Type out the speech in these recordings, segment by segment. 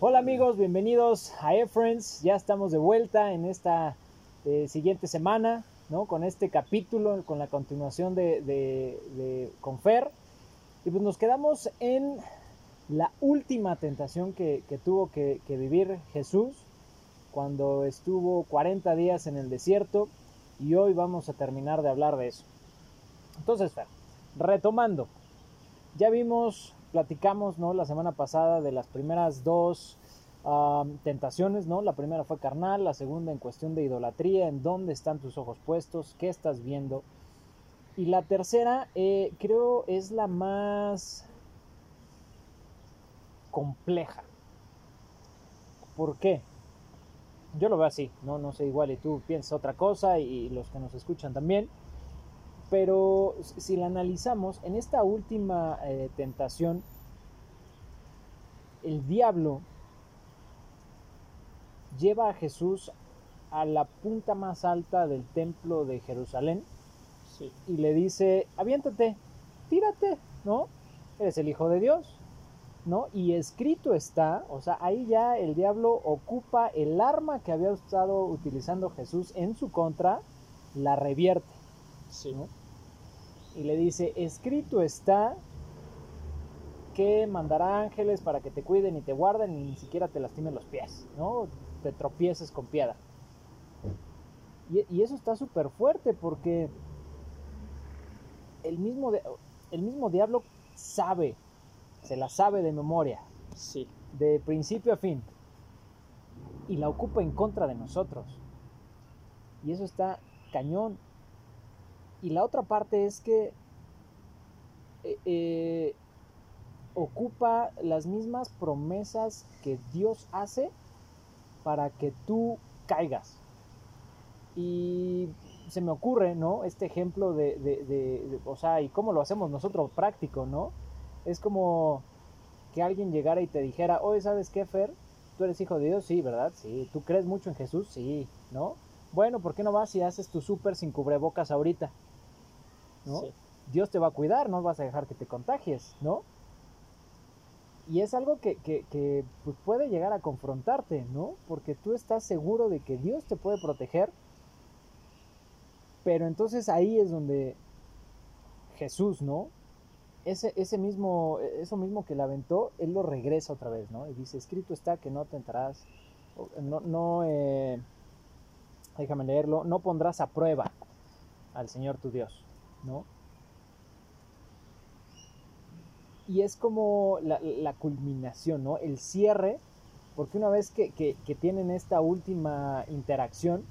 Hola amigos, bienvenidos a E-Friends. Ya estamos de vuelta en esta eh, siguiente semana, ¿no? Con este capítulo, con la continuación de, de, de Confer. Y pues nos quedamos en la última tentación que, que tuvo que, que, vivir Jesús cuando estuvo 40 días en el desierto. Y hoy vamos a terminar de hablar de eso. Entonces, retomando, ya vimos platicamos ¿no? la semana pasada de las primeras dos tentaciones, ¿no? La primera fue carnal, la segunda en cuestión de idolatría, en dónde están tus ojos puestos, qué estás viendo. Y la tercera eh, creo es la más compleja. ¿Por qué? Yo lo veo así, no, no sé igual y tú piensas otra cosa y los que nos escuchan también. Pero si la analizamos, en esta última eh, tentación, el diablo lleva a Jesús a la punta más alta del templo de Jerusalén sí. y le dice, aviéntate, tírate, ¿no? Eres el Hijo de Dios, ¿no? Y escrito está, o sea, ahí ya el diablo ocupa el arma que había estado utilizando Jesús en su contra, la revierte. Sí. ¿no? Y le dice, escrito está que mandará ángeles para que te cuiden y te guarden y ni siquiera te lastimen los pies, ¿no? Te tropieces con piedra. Y, y eso está súper fuerte porque el mismo, el mismo diablo sabe, se la sabe de memoria, sí. de principio a fin, y la ocupa en contra de nosotros. Y eso está cañón. Y la otra parte es que eh, eh, ocupa las mismas promesas que Dios hace para que tú caigas. Y se me ocurre, ¿no? Este ejemplo de, de, de, o sea, y cómo lo hacemos nosotros práctico, ¿no? Es como que alguien llegara y te dijera, oye, ¿sabes qué, Fer? ¿Tú eres hijo de Dios? Sí, ¿verdad? Sí. ¿Tú crees mucho en Jesús? Sí, ¿no? Bueno, ¿por qué no vas y haces tu súper sin cubrebocas ahorita? ¿No? Dios te va a cuidar, no vas a dejar que te contagies, ¿no? Y es algo que, que, que pues puede llegar a confrontarte, ¿no? Porque tú estás seguro de que Dios te puede proteger, pero entonces ahí es donde Jesús, ¿no? Ese, ese mismo, eso mismo que le aventó, él lo regresa otra vez, ¿no? Y dice, escrito está que no tentarás, no, no eh, déjame leerlo, no pondrás a prueba al Señor tu Dios. ¿No? Y es como la, culminación, ¿no? El cierre, porque una vez que, que, tienen esta última interacción,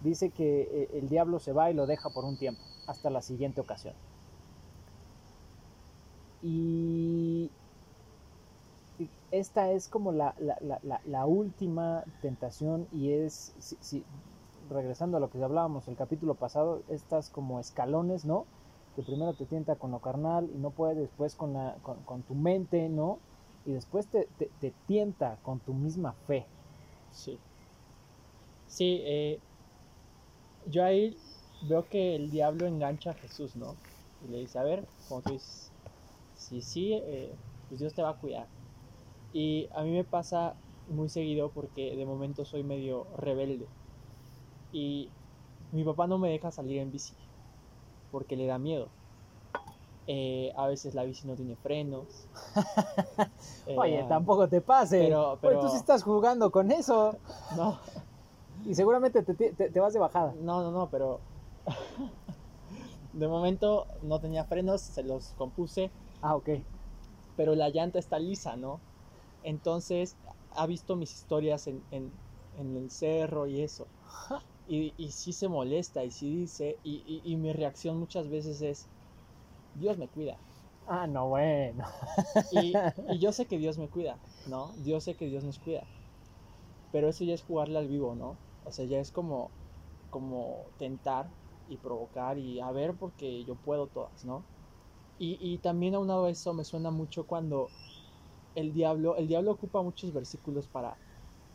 dice que eh, el diablo se va y lo deja por un tiempo, hasta la siguiente ocasión. Y esta es como la, la, la, última tentación y es, si, regresando a lo que hablábamos el capítulo pasado, estas como escalones, ¿no? Que primero te tienta con lo carnal y no puede después con, la, con, tu mente, ¿no? Y después te, te, te, tienta con tu misma fe. Sí. Sí, eh, yo ahí veo que el diablo engancha a Jesús, ¿no? Y le dice, a ver, como tú dices, si sí, eh, pues Dios te va a cuidar. Y a mí me pasa muy seguido porque de momento soy medio rebelde y mi papá no me deja salir en bici porque le da miedo. Eh, a veces la bici no tiene frenos. Oye, eh, tampoco te pase. Pero, pero... Oye, tú sí estás jugando con eso. No. Y seguramente te, te, te, vas de bajada. No, no, no, pero. de momento no tenía frenos, se los compuse. Ah, ok. Pero la llanta está lisa, ¿no? Entonces ha visto mis historias en, en, en el cerro y eso. Y, y sí se molesta y sí dice, y, y, y, mi reacción muchas veces es, Dios me cuida. Ah, no, bueno. Y, y yo sé que Dios me cuida, ¿no? Yo sé que Dios nos cuida. Pero eso ya es jugarle al vivo, ¿no? O sea, ya es como, como tentar y provocar y a ver porque yo puedo todas, ¿no? Y, y también aunado a eso me suena mucho cuando el diablo, el diablo ocupa muchos versículos para,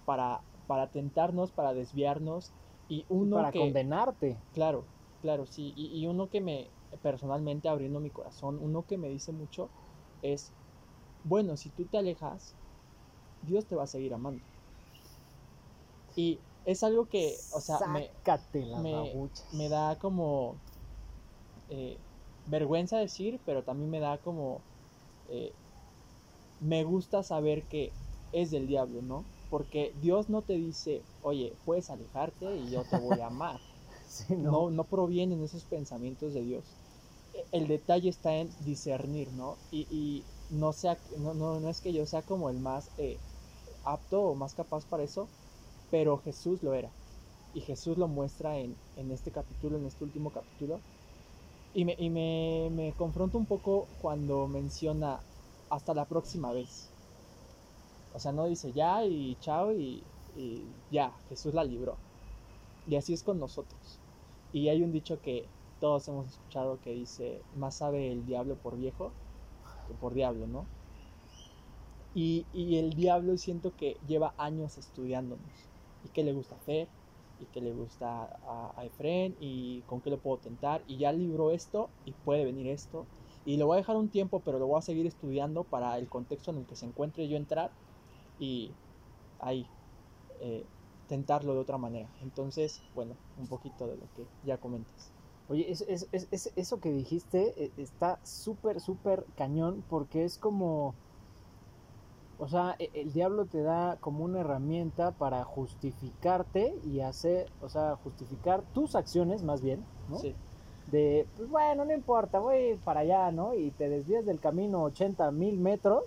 para, para tentarnos, para desviarnos y uno para que, condenarte. Claro, claro, sí. Y, y, uno que me, personalmente abriendo mi corazón, uno que me dice mucho es, bueno, si tú te alejas, Dios te va a seguir amando. Y es algo que, o sea, me, me, da como eh, vergüenza decir, pero también me da como... Eh, me gusta saber que es del diablo, ¿no? Porque Dios no te dice, oye, puedes alejarte y yo te voy a amar. no. no. provienen esos pensamientos de Dios. E, el detalle está en discernir, ¿no? Y, no, sea, no, no, es que yo sea como el más eh, apto o más capaz para eso, pero Jesús lo era. Y Jesús lo muestra en, en este capítulo, en este último capítulo. Y, me, y me, me confronta un poco cuando menciona hasta la próxima vez. O sea, no dice ya y chao y, ya, Jesús la libró. Y así es con nosotros. Y hay un dicho que todos hemos escuchado que dice, más sabe el diablo por viejo que por diablo, ¿no? Y, el diablo siento que lleva años estudiándonos. Y qué le gusta hacer, y qué le gusta a, a Efren, y con qué lo puedo tentar. Y ya libró esto, y puede venir esto. Y lo voy a dejar un tiempo, pero lo voy a seguir estudiando para el contexto en el que se encuentre yo entrar y ahí eh, tentarlo de otra manera. Entonces, bueno, un poquito de lo que ya comentas. Oye, es, es, es, eso que dijiste eh, está súper, súper cañón porque es como, o sea, e, el diablo te da como una herramienta para justificarte y hacer, o sea, justificar tus acciones más bien, ¿no? Sí. De, pues bueno, no importa, voy para allá, ¿no? Y te desvías del camino 80 mil metros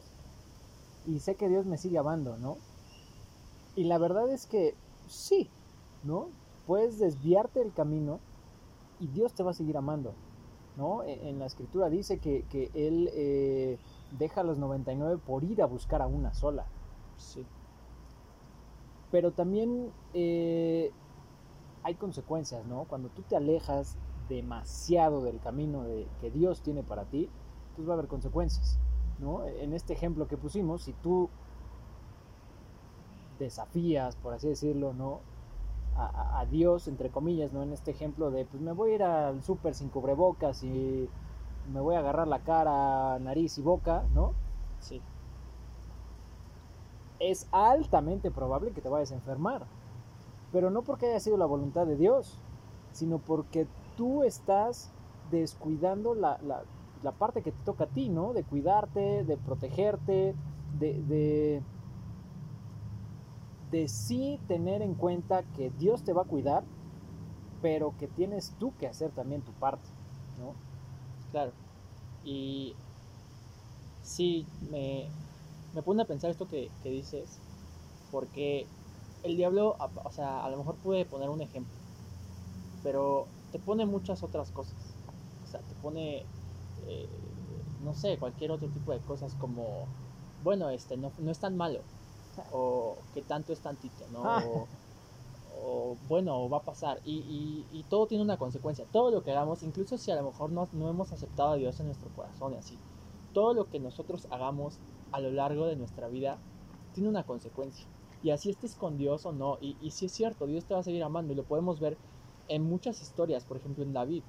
y sé que Dios me sigue amando, ¿no? Y la verdad es que sí, ¿no? Puedes desviarte del camino y Dios te va a seguir amando, ¿no? E, en la escritura dice que, Él eh, deja a los 99 por ir a buscar a una sola. Sí. Pero también eh, hay consecuencias, ¿no? Cuando tú te alejas demasiado del camino de, que Dios tiene para ti, pues va a haber consecuencias. En este ejemplo que pusimos, si tú desafías, por así decirlo, ¿no? A, Dios, entre comillas, ¿no? En este ejemplo de, pues me voy a ir al súper sin cubrebocas y me voy a agarrar la cara, nariz y boca, ¿no? Sí. Es altamente probable que te vayas a enfermar. Pero no porque haya sido la voluntad de Dios, sino porque tú estás descuidando la, la parte que te toca a ti, ¿no? De cuidarte, de protegerte, de, de, sí tener en cuenta que Dios te va a cuidar, pero que tienes tú que hacer también tu parte, ¿no? Claro. Y sí, me, me pone a pensar esto que, que dices, porque el diablo, o sea, a lo mejor puede poner un ejemplo, pero te pone muchas otras cosas. O sea, te pone eh, no sé, cualquier otro tipo de cosas como, bueno, este no, no es tan malo, o que tanto es tantito, ¿no? Ah. O, bueno, va a pasar. Y, y, todo tiene una consecuencia. Todo lo que hagamos, incluso si a lo mejor no, no hemos aceptado a Dios en nuestro corazón y así, todo lo que nosotros hagamos a lo largo de nuestra vida tiene una consecuencia. Y así estés con Dios o no. Y, y si es cierto, Dios te va a seguir amando. Y lo podemos ver en muchas historias. Por ejemplo, en David.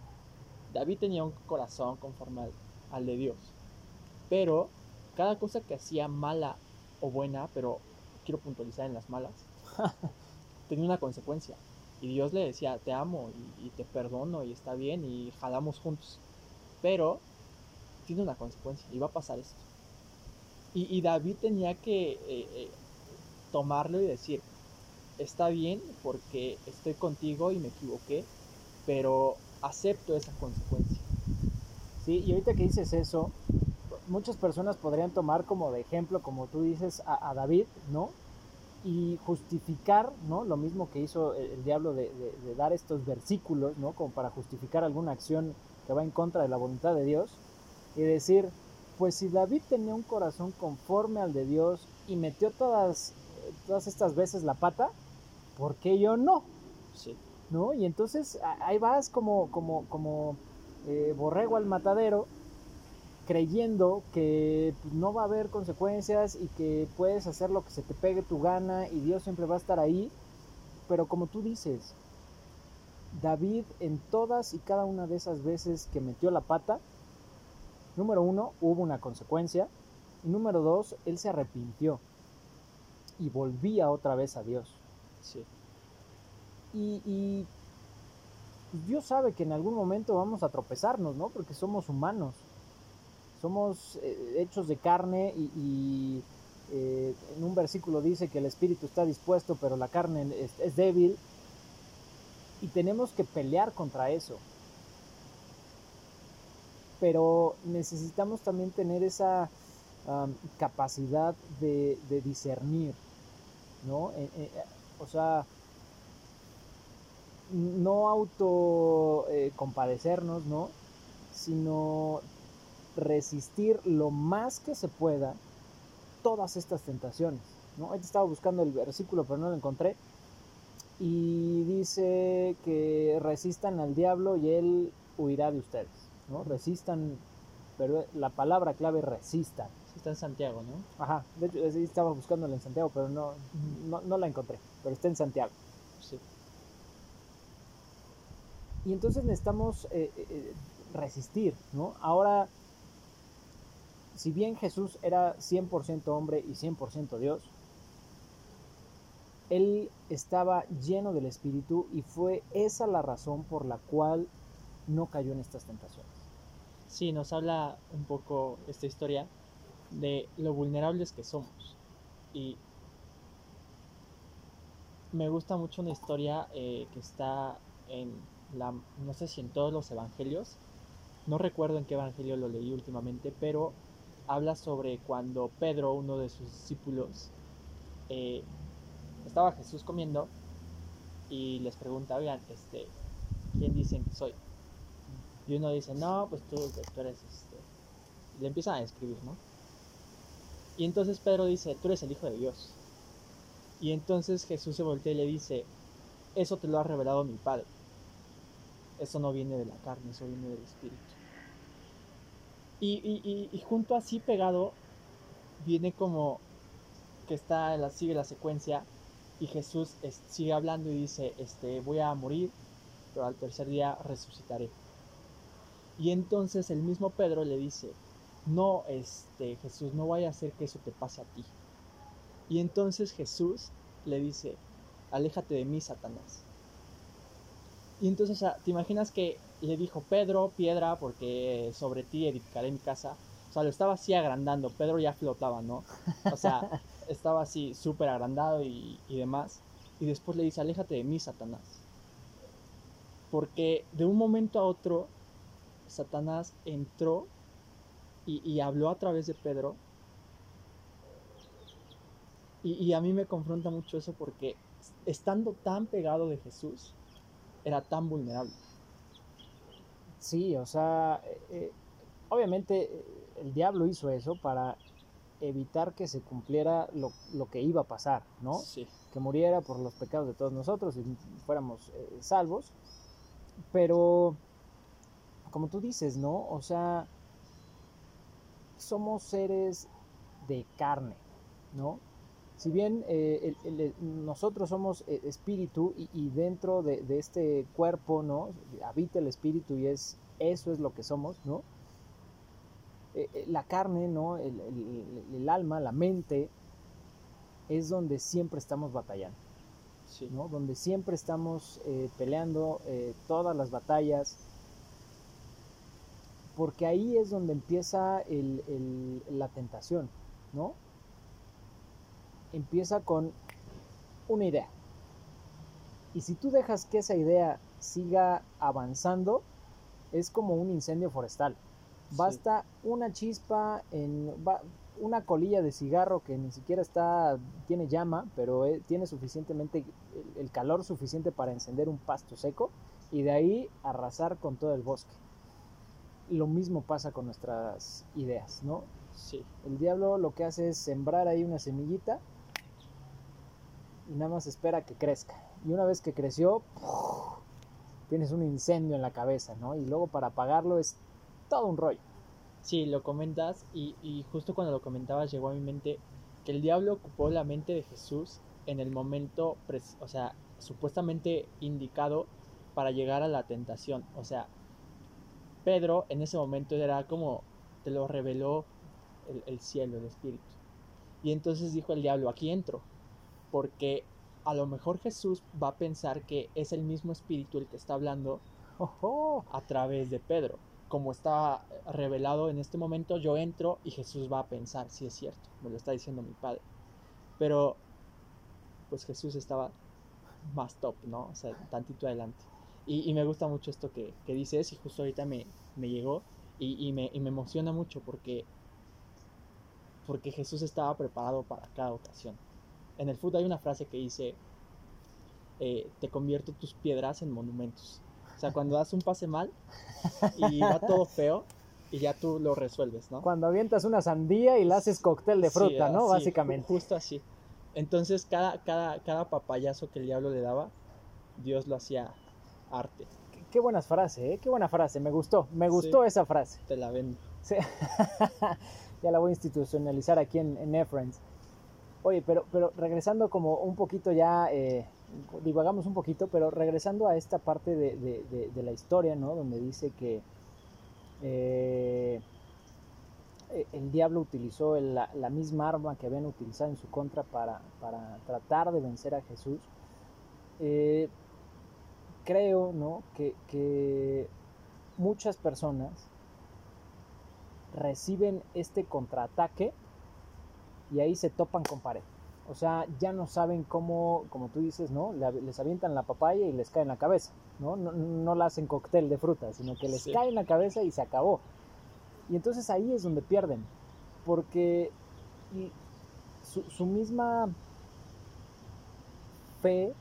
David tenía un corazón conforme al, de Dios. Pero cada cosa que hacía mala o buena, pero quiero puntualizar en las malas, tenía una consecuencia. Y Dios le decía, te amo y, te perdono y está bien y jalamos juntos. Pero tiene una consecuencia y va a pasar esto. Y, David tenía que eh, eh, tomarlo y decir, está bien porque estoy contigo y me equivoqué, pero acepto esa consecuencia. Sí, y ahorita que dices eso, muchas personas podrían tomar como de ejemplo, como tú dices, a, David, ¿no? Y justificar, ¿no? Lo mismo que hizo el, diablo de, dar estos versículos, ¿no? Como para justificar alguna acción que va en contra de la voluntad de Dios. Y decir, pues si David tenía un corazón conforme al de Dios y metió todas, todas estas veces la pata, ¿por qué yo no? Sí. ¿No? Y entonces ahí vas como, como, como eh, borrego al matadero, creyendo que pues, no va a haber consecuencias y que puedes hacer lo que se te pegue tu gana y Dios siempre va a estar ahí. Pero como tú dices, David en todas y cada una de esas veces que metió la pata, número uno, hubo una consecuencia. Y número dos, él se arrepintió. y volvía otra vez a Dios. Sí. Y, Dios sabe que en algún momento vamos a tropezarnos, ¿no? Porque somos humanos. Somos eh, hechos de carne y, eh, en un versículo dice que el espíritu está dispuesto, pero la carne es débil. Y tenemos que pelear contra eso pero necesitamos también tener esa capacidad de, discernir, ¿no? Eh, o sea, no auto eh, compadecernos, ¿no? Sino resistir lo más que se pueda todas estas tentaciones, ¿no? Ahorita estaba buscando el versículo, pero no lo encontré. Y dice que resistan al diablo y él huirá de ustedes. ¿no? Resistan, pero la palabra clave resistan. está en Santiago, ¿no? Ajá, de hecho estaba buscándola en Santiago, pero no, no, la encontré, pero está en Santiago. Sí. Y entonces necesitamos eh, eh, eh, resistir, ¿no? Ahora, si bien Jesús era 100% hombre y 100% Dios, él estaba lleno del Espíritu y fue esa la razón por la cual no cayó en estas tentaciones. Sí, nos habla un poco esta historia de lo vulnerables que somos. Y me gusta mucho una historia eh, que está en no sé si en todos los evangelios, no recuerdo en qué evangelio lo leí últimamente, pero habla sobre cuando Pedro, uno de sus discípulos, eh, estaba Jesús comiendo y les pregunta, oigan, este, ¿quién dicen que soy? Y uno dice, no, pues tú, tú eres este. Le empiezan a describir, ¿no? Y entonces Pedro dice, tú eres el Hijo de Dios. Y entonces Jesús se voltea y le dice, eso te lo ha revelado mi Padre. Eso no viene de la carne, eso viene del Espíritu. Y, junto así pegado viene como que está la, sigue la secuencia y Jesús sigue hablando y dice, este, voy a morir, pero al tercer día resucitaré. Y entonces el mismo Pedro le dice, no, este, Jesús, no vaya a hacer que eso te pase a ti. Y entonces Jesús le dice, aléjate de mí, Satanás. Y entonces, o sea, ¿te imaginas que le dijo Pedro, piedra, porque sobre ti edificaré mi casa? O sea, lo estaba así agrandando. Pedro ya flotaba, ¿no? O sea, estaba así súper agrandado y, y demás. Y después le dice, aléjate de mí, Satanás. Porque de un momento a otro Satanás entró y, habló a través de Pedro. Y, a mí me confronta mucho eso porque estando tan pegado de Jesús, era tan vulnerable. Sí, o sea, eh, eh, obviamente eh, el diablo hizo eso para evitar que se cumpliera lo, que iba a pasar, ¿no? Sí. Que muriera por los pecados de todos nosotros y fuéramos salvos. Pero como tú dices, ¿no? O sea, somos seres de carne, ¿no? Si bien eh, nosotros somos eh, espíritu y, dentro de, este cuerpo, ¿no? Habita el espíritu y es eso es lo que somos, ¿no? Eh, la carne, ¿no? El, alma, la mente, es donde siempre estamos batallando, ¿no? Donde siempre estamos peleando todas las batallas, porque ahí es donde empieza la tentación, ¿no? Empieza con una idea. Y si tú dejas que esa idea siga avanzando, es como un incendio forestal. Basta una chispa en una colilla de cigarro que ni siquiera está tiene llama, pero eh, tiene suficientemente el calor suficiente para encender un pasto seco y de ahí arrasar con todo el bosque lo mismo pasa con nuestras ideas, ¿no? Sí. El diablo lo que hace es sembrar ahí una semillita y nada más espera que crezca. Y una vez que creció, tienes un incendio en la cabeza, ¿no? Y luego para apagarlo es todo un rollo. Sí, lo comentas y, y justo cuando lo comentabas llegó a mi mente que el diablo ocupó la mente de Jesús en el momento, o sea, supuestamente indicado para llegar a la tentación. O sea, Pedro en ese momento era como te lo reveló el, cielo, el espíritu. Y entonces dijo el diablo, aquí entro. Porque a lo mejor Jesús va a pensar que es el mismo espíritu el que está hablando a través de Pedro. Como está revelado en este momento, yo entro y Jesús va a pensar, si es cierto, me lo está diciendo mi padre. Pero, pues Jesús estaba más top, ¿no? O sea, tantito adelante. Y, me gusta mucho esto que, que, dices y justo ahorita me, me llegó y, me, y, me, emociona mucho porque, porque Jesús estaba preparado para cada ocasión. En el fútbol hay una frase que dice, eh, te convierto tus piedras en monumentos. O sea, cuando das un pase mal y va todo feo y ya tú lo resuelves, ¿no? Cuando avientas una sandía y la haces cóctel de fruta, ¿no? Básicamente. Justo así. Entonces, cada, cada, cada papayazo que el diablo le daba, Dios lo hacía arte. Qué, buenas frases, ¿eh? Qué buena frase. Me gustó, me gustó esa frase. Te la vendo. ya la voy a institucionalizar aquí en, en Oye, pero, pero regresando como un poquito ya, eh, divagamos un poquito, pero regresando a esta parte de, la historia, ¿no? Donde dice que eh, el diablo utilizó la, misma arma que habían utilizado en su contra para, tratar de vencer a Jesús. Eh, creo ¿no? que, muchas personas reciben este contraataque y ahí se topan con pared. O sea, ya no saben cómo, como tú dices, ¿no? Les avientan la papaya y les cae en la cabeza, ¿no? No, la hacen cóctel de fruta, sino que les cae en la cabeza y se acabó. Y entonces ahí es donde pierden, porque su misma fe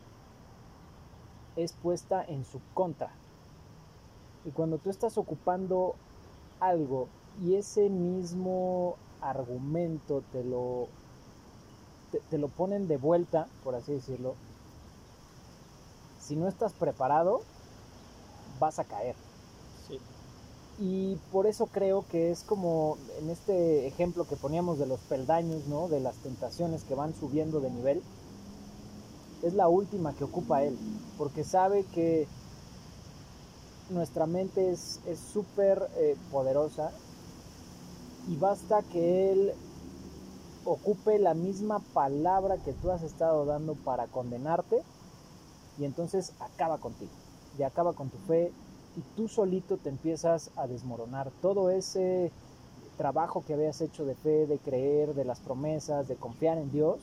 es puesta en su contra. Y cuando tú estás ocupando algo y ese mismo argumento te lo, te, lo ponen de vuelta, por así decirlo, si no estás preparado, vas a caer. Y por eso creo que es como en este ejemplo que poníamos de los peldaños, ¿no? De las tentaciones que van subiendo de nivel es la última que ocupa él, porque sabe que nuestra mente es súper eh, poderosa y basta que él ocupe la misma palabra que tú has estado dando para condenarte y entonces acaba contigo y acaba con tu fe y tú solito te empiezas a desmoronar todo ese trabajo que habías hecho de fe, de creer, de las promesas, de confiar en Dios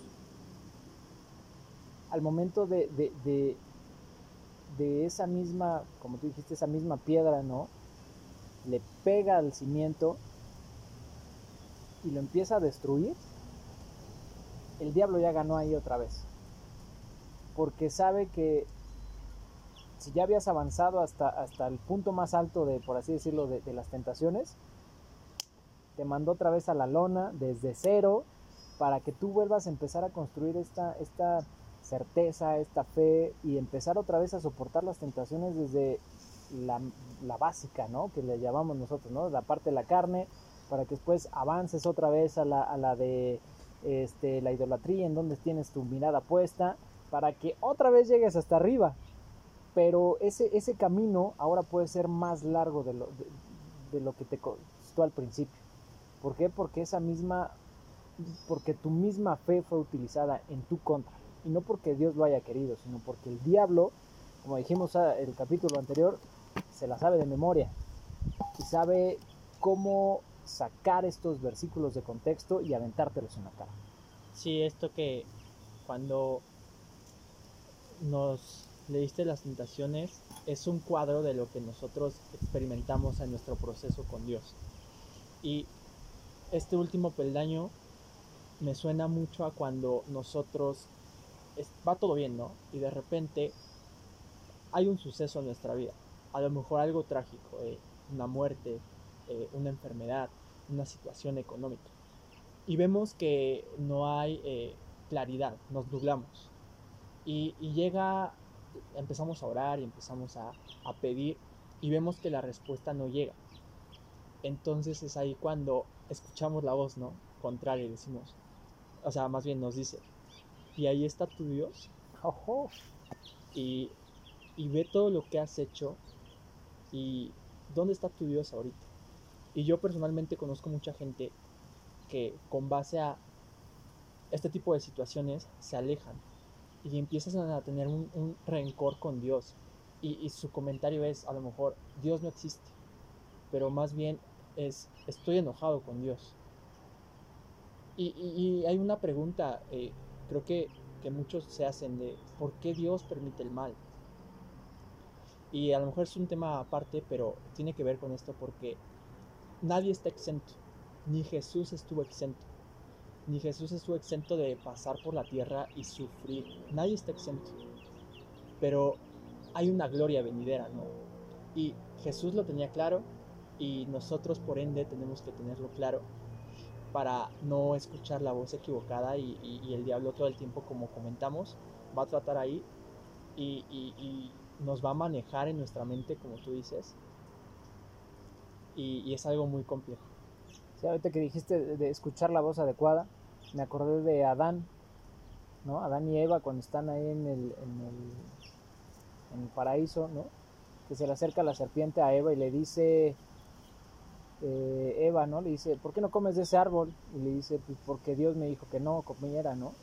al momento de, de, esa misma, como tú dijiste, esa misma piedra, ¿no? Le pega al cimiento y lo empieza a destruir, el diablo ya ganó ahí otra vez. Porque sabe que si ya habías avanzado hasta, hasta el punto más alto de, por así decirlo, de, las tentaciones, te mandó otra vez a la lona desde cero para que tú vuelvas a empezar a construir esta, esta certeza, esta fe y empezar otra vez a soportar las tentaciones desde la, básica, ¿no? Que le llamamos nosotros, ¿no? La parte de la carne, para que después avances otra vez a la, a la de este, la idolatría, en donde tienes tu mirada puesta, para que otra vez llegues hasta arriba. Pero ese, ese camino ahora puede ser más largo de lo, de lo que te costó al principio. ¿Por qué? Porque esa misma, porque tu misma fe fue utilizada en tu contra. Y no porque Dios lo haya querido, sino porque el diablo, como dijimos en el capítulo anterior, se la sabe de memoria y sabe cómo sacar estos versículos de contexto y aventártelos en la cara. Sí, esto que cuando nos leíste las tentaciones es un cuadro de lo que nosotros experimentamos en nuestro proceso con Dios. Y este último peldaño me suena mucho a cuando nosotros va todo bien, ¿no? Y de repente hay un suceso en nuestra vida, a lo mejor algo trágico, eh, una muerte, eh, una enfermedad, una situación económica. Y vemos que no hay eh, claridad, nos nublamos. Y, llega, empezamos a orar y empezamos a, a pedir y vemos que la respuesta no llega. Entonces es ahí cuando escuchamos la voz, ¿no? Contraria y decimos, o sea, más bien nos dice, y ahí está tu Dios. Y, ve todo lo que has hecho y dónde está tu Dios ahorita. Y yo personalmente conozco mucha gente que con base a este tipo de situaciones se alejan y empiezas a tener un, rencor con Dios. Y, su comentario es, a lo mejor, Dios no existe, pero más bien es, estoy enojado con Dios. Y, hay una pregunta, eh, creo que, que muchos se hacen de, ¿por qué Dios permite el mal? Y a lo mejor es un tema aparte, pero tiene que ver con esto porque nadie está exento, ni Jesús estuvo exento ni Jesús estuvo exento de pasar por la tierra y sufrir. Nadie está exento. Pero hay una gloria venidera, ¿no? Y Jesús lo tenía claro y nosotros por ende tenemos que tenerlo claro para no escuchar la voz equivocada y, el diablo todo el tiempo, como comentamos, va a tratar ahí y, nos va a manejar en nuestra mente, como tú dices. Y, es algo muy complejo. Sí, ahorita que dijiste de escuchar la voz adecuada, me acordé de Adán, ¿no? Adán y Eva cuando están ahí en el, en el, en el paraíso, ¿no? Que se le acerca la serpiente a Eva y le dice, eh, Eva, ¿no? Le dice, ¿por qué no comes de ese árbol? Y le dice, pues porque Dios me dijo que no comiera, ¿no?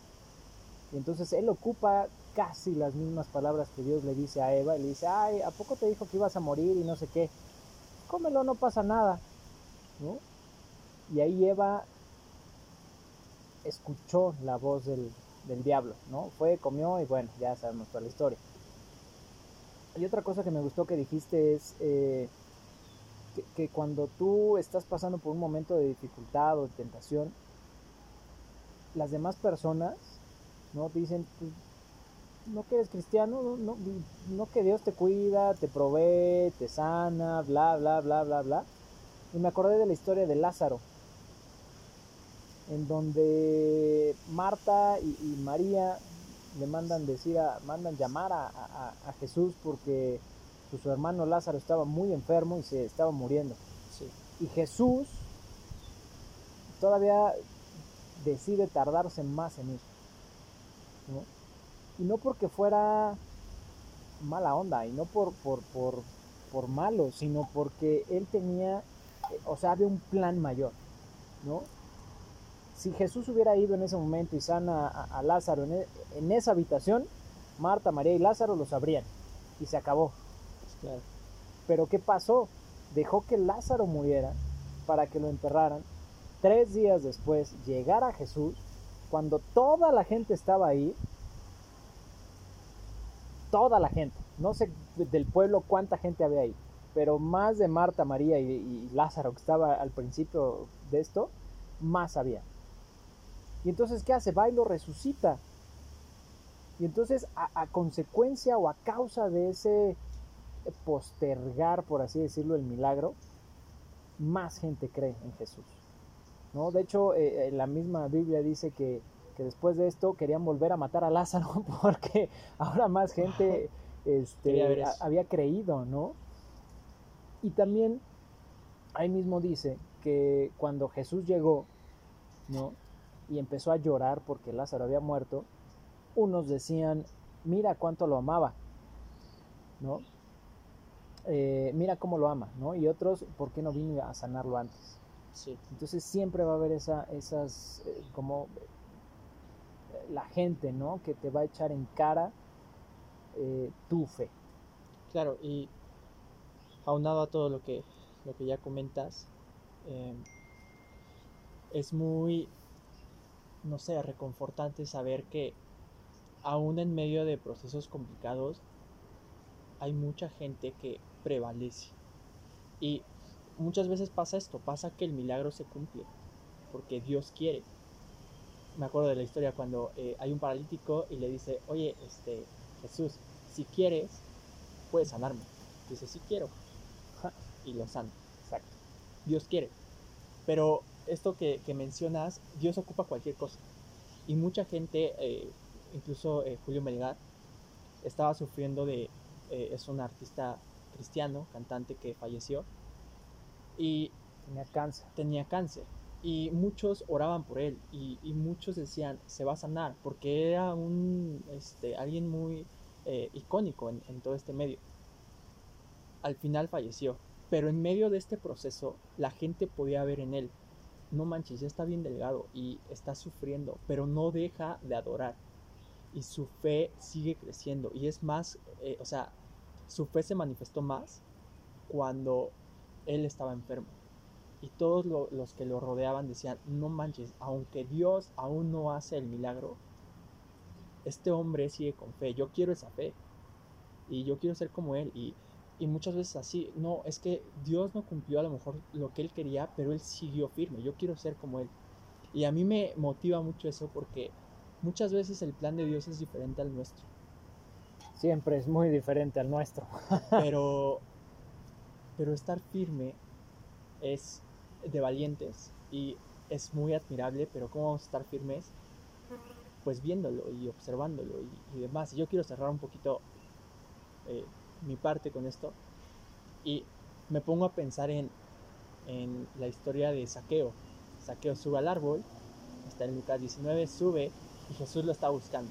Y entonces él ocupa casi las mismas palabras que Dios le dice a Eva y le dice, ay, ¿a poco te dijo que ibas a morir y no sé qué? Cómelo, no pasa nada. Y ahí Eva escuchó la voz del, diablo, ¿no? Fue, comió y bueno, ya sabemos toda la historia. Y otra cosa que me gustó que dijiste es eh, que, cuando tú estás pasando por un momento de dificultad o de tentación, las demás personas, ¿no? Dicen, pues, no que eres cristiano, no, no, que Dios te cuida, te provee, te sana, bla, bla, bla, bla, bla. Y me acordé de la historia de Lázaro, en donde Marta y, María le mandan decir a, mandan llamar a, Jesús porque pues, su hermano Lázaro estaba muy enfermo y se estaba muriendo. Y Jesús todavía decide tardarse más en ir. Y no porque fuera mala onda, y no por, por, por, por malo, sino porque él tenía, o sea, había un plan mayor, ¿no? Si Jesús hubiera ido en ese momento y sana a, Lázaro e, en, esa habitación, Marta, María y Lázaro lo sabrían. Y se acabó. Pero ¿qué pasó? Dejó que Lázaro muriera para que lo enterraran. Tres días después llegara Jesús, cuando toda la gente estaba ahí, toda la gente, no sé del pueblo cuánta gente había ahí, pero más de Marta, María y Lázaro que estaba al principio de esto, más había. Y entonces, ¿qué hace? Va y lo resucita. Y entonces, a, consecuencia o a causa de ese postergar, por así decirlo, el milagro, más gente cree en Jesús. ¿no? De hecho, eh, eh, la misma Biblia dice que, después de esto querían volver a matar a Lázaro porque ahora más gente este, había creído, ¿no? Y también ahí mismo dice que cuando Jesús llegó, ¿no? y empezó a llorar porque Lázaro había muerto, unos decían, mira cuánto lo amaba, ¿no? Eh, mira cómo lo ama, ¿no? Y otros, ¿por qué no vino a sanarlo antes? Sí. Entonces siempre va a haber esa, esas, eh, como la gente, ¿no? Que te va a echar en cara tu fe. Claro, y aunado a todo lo que, lo que ya comentas, es muy no sé, reconfortante saber que aún en medio de procesos complicados hay mucha gente que prevalece. Y muchas veces pasa esto, pasa que el milagro se cumple, porque Dios quiere. Me acuerdo de la historia cuando eh, hay un paralítico y le dice, oye, este, Jesús, si quieres, puedes sanarme. Dice, sí quiero. Y lo sana. Exacto. Dios quiere. Pero esto que, mencionas, Dios ocupa cualquier cosa. Y mucha gente, eh, incluso eh, Julio Melgar, estaba sufriendo de, es un artista cristiano, cantante que falleció, y tenía cáncer. Tenía cáncer. Y muchos oraban por él, y, muchos decían, se va a sanar, porque era un, este, alguien muy icónico en, en todo este medio. Al final falleció, pero en medio de este proceso la gente podía ver en él no manches, ya está bien delgado y está sufriendo, pero no deja de adorar. y su fe sigue creciendo. Y es más, eh, o sea, su fe se manifestó más cuando él estaba enfermo. Y todos los que lo rodeaban decían, no manches, aunque Dios aún no hace el milagro, este hombre sigue con fe, yo quiero esa fe. Y yo quiero ser como él. Y, y muchas veces así, no, es que Dios no cumplió a lo mejor lo que él quería, pero él siguió firme, yo quiero ser como él. Y a mí me motiva mucho eso porque muchas veces el plan de Dios es diferente al nuestro. Siempre es muy diferente al nuestro. pero, pero estar firme es de valientes y es muy admirable, pero ¿cómo vamos a estar firmes? Pues viéndolo y observándolo y, demás. Y yo quiero cerrar un poquito eh, mi parte con esto y me pongo a pensar en, en la historia de Saqueo. Saqueo sube al árbol, está en Lucas 19, sube y Jesús lo está buscando.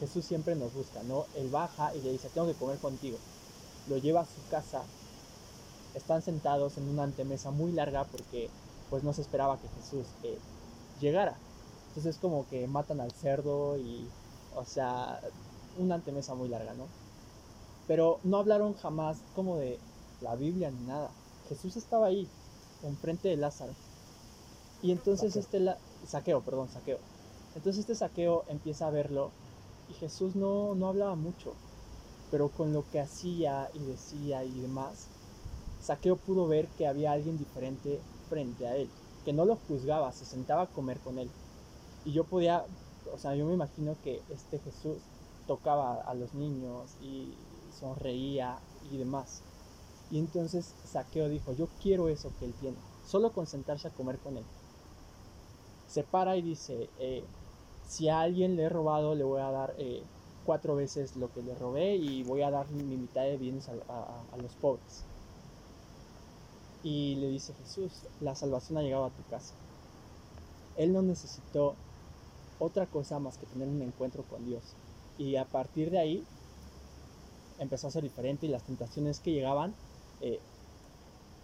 Jesús siempre nos busca, ¿no? Él baja y le dice, tengo que comer contigo. Lo lleva a su casa. Están sentados en una antemesa muy larga porque pues no se esperaba que Jesús eh, llegara. Entonces es como que matan al cerdo y, o sea, una antemesa muy larga, ¿no? Pero no hablaron jamás como de la Biblia ni nada. Jesús estaba ahí, enfrente de Lázaro. Y entonces este la... saqueo, perdón, saqueo. Entonces este saqueo empieza a verlo y Jesús no, no hablaba mucho, pero con lo que hacía y decía y demás, saqueo pudo ver que había alguien diferente frente a él, que no lo juzgaba, se sentaba a comer con él. Y yo podía, o sea, yo me imagino que este Jesús tocaba a los niños y sonreía y demás. Y entonces Saqueo dijo, yo quiero eso que él tiene, solo con sentarse a comer con él. Se para y dice, eh, si a alguien le he robado, le voy a dar eh, cuatro veces lo que le robé y voy a dar mi mitad de bienes a, los pobres. Y le dice Jesús, la salvación ha llegado a tu casa. Él no necesitó otra cosa más que tener un encuentro con Dios. Y a partir de ahí empezó a ser diferente y las tentaciones que llegaban, eh,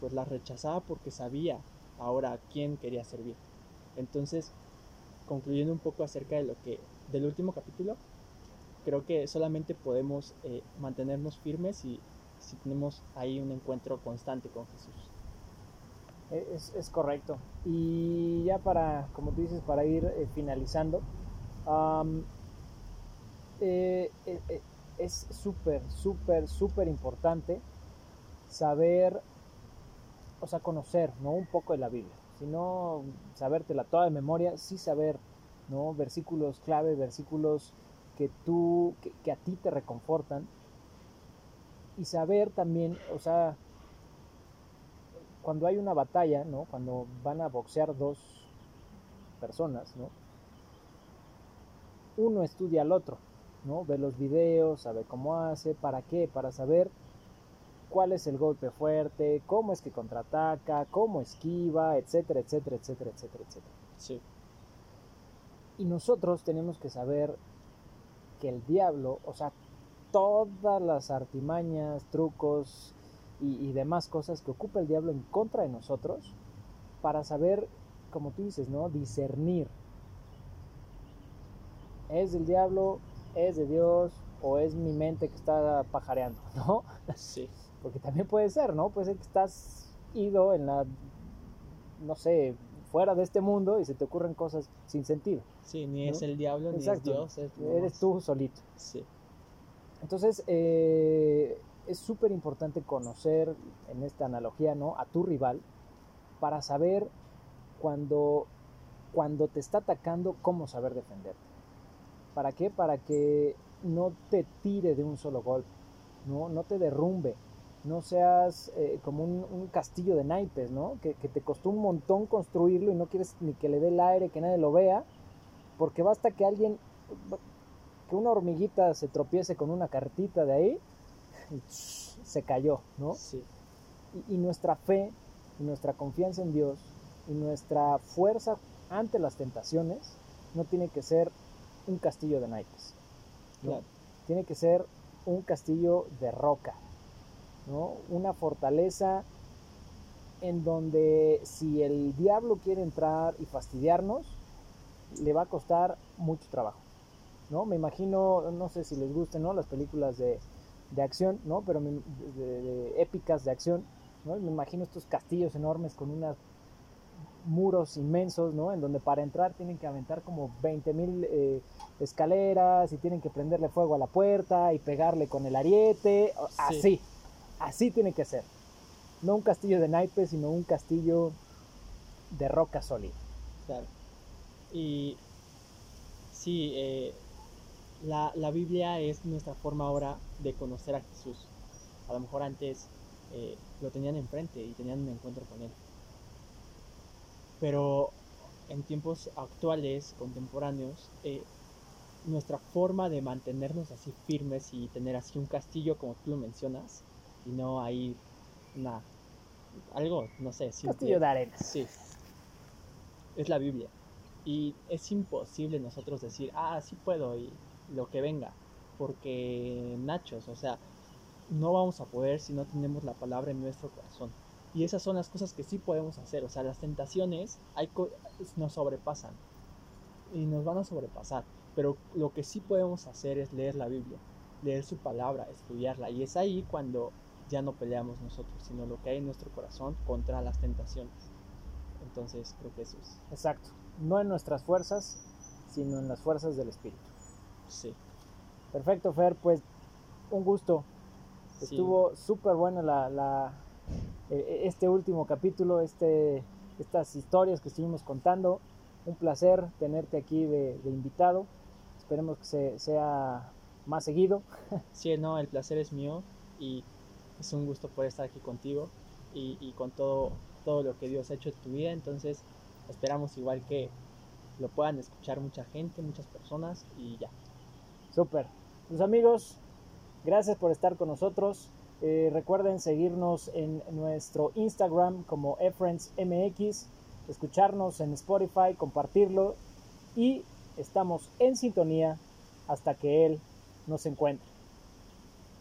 pues las rechazaba porque sabía ahora a quién quería servir. Entonces, concluyendo un poco acerca de lo que del último capítulo, creo que solamente podemos eh, mantenernos firmes si tenemos ahí un encuentro constante con Jesús. E, es, correcto. Y ya para, como tú dices, para ir eh, finalizando, eh, es súper, súper, súper importante saber, o sea, conocer, ¿no? Un poco de la Biblia sino sabértela toda de memoria, sí saber, ¿no? Versículos clave, versículos que tú, que, a ti te reconfortan. Y saber también, o sea, cuando hay una batalla, ¿no? Cuando van a boxear dos personas, ¿no? Uno estudia al otro, ¿no? Ve los videos, sabe cómo hace, para qué, para saber cuál es el golpe fuerte, cómo es que contraataca, cómo esquiva, etcétera, etcétera, etcétera, etcétera, etcétera. Sí. Y nosotros tenemos que saber que el diablo, o sea, todas las artimañas, trucos y, demás cosas que ocupa el diablo en contra de nosotros, para saber, como tú dices, ¿no? Discernir. ¿Es del diablo? ¿Es de Dios? ¿O es mi mente que está pajareando? ¿No? Sí. Porque también puede ser, ¿no? Puede ser que estás ido en la, no sé, fuera de este mundo y se te ocurren cosas sin sentido. Sí, ni es el diablo, ni es Dios. Eres tú solito. Sí. Entonces, eh, es súper importante conocer, en esta analogía, ¿no? A tu rival para saber cuando, cuando te está atacando, cómo saber defenderte. ¿Para qué? Para que no te tire de un solo golpe, no, no te derrumbe, no seas eh, como un, castillo de naipes, ¿no? Que, te costó un montón construirlo y no quieres ni que le dé el aire, que nadie lo vea, porque basta que alguien, que una hormiguita se tropiece con una cartita de ahí y se cayó, ¿no? Sí. Y, nuestra fe, y nuestra confianza en Dios, y nuestra fuerza ante las tentaciones, no tiene que ser un castillo de naipes. Tiene que ser un castillo de roca, una fortaleza en donde si el diablo quiere entrar y fastidiarnos, le va a costar mucho trabajo. ¿no? Me imagino, no sé si les gusten, ¿no? Las películas de, de acción, ¿no? Pero de, épicas de acción, ¿no? Me imagino estos castillos enormes con unos muros inmensos, ¿no? En donde para entrar tienen que aventar como 20 mil eh, escaleras y tienen que prenderle fuego a la puerta y pegarle con el ariete, así, así tiene que ser. No un castillo de naipes, sino un castillo de roca sólida. Claro. Y sí, eh, la, la, Biblia es nuestra forma ahora de conocer a Jesús. A lo mejor antes eh, lo tenían enfrente y tenían un encuentro con Él. Pero en tiempos actuales, contemporáneos, eh, nuestra forma de mantenernos así firmes y tener así un castillo como tú lo mencionas, y no hay una, algo, no sé, castillo de arena. Sí, es la Biblia. Y es imposible nosotros decir, ah, sí puedo y lo que venga. Porque nachos, o sea, no vamos a poder si no tenemos la palabra en nuestro corazón. Y esas son las cosas que sí podemos hacer. O sea, las tentaciones hay nos sobrepasan. Y nos van a sobrepasar. Pero lo que sí podemos hacer es leer la Biblia, leer su palabra, estudiarla. Y es ahí cuando ya no peleamos nosotros, sino lo que hay en nuestro corazón contra las tentaciones. Entonces creo que eso es. Exacto. No en nuestras fuerzas, sino en las fuerzas del Espíritu. Sí. Perfecto, Fer. Pues un gusto. Estuvo súper bueno la, e, e, este último capítulo, este, estas historias que estuvimos contando. Un placer tenerte aquí de, invitado. Esperemos que se, sea más seguido. Sí, no, el placer es mío y es un gusto poder estar aquí contigo y, y con todo todo lo que Dios ha hecho en tu vida. Entonces esperamos igual que lo puedan escuchar mucha gente, muchas personas y ya. Súper. Pues amigos, gracias por estar con nosotros. Eh, recuerden seguirnos en nuestro Instagram como MX, escucharnos en Spotify, compartirlo y estamos en sintonía hasta que Él nos encuentre.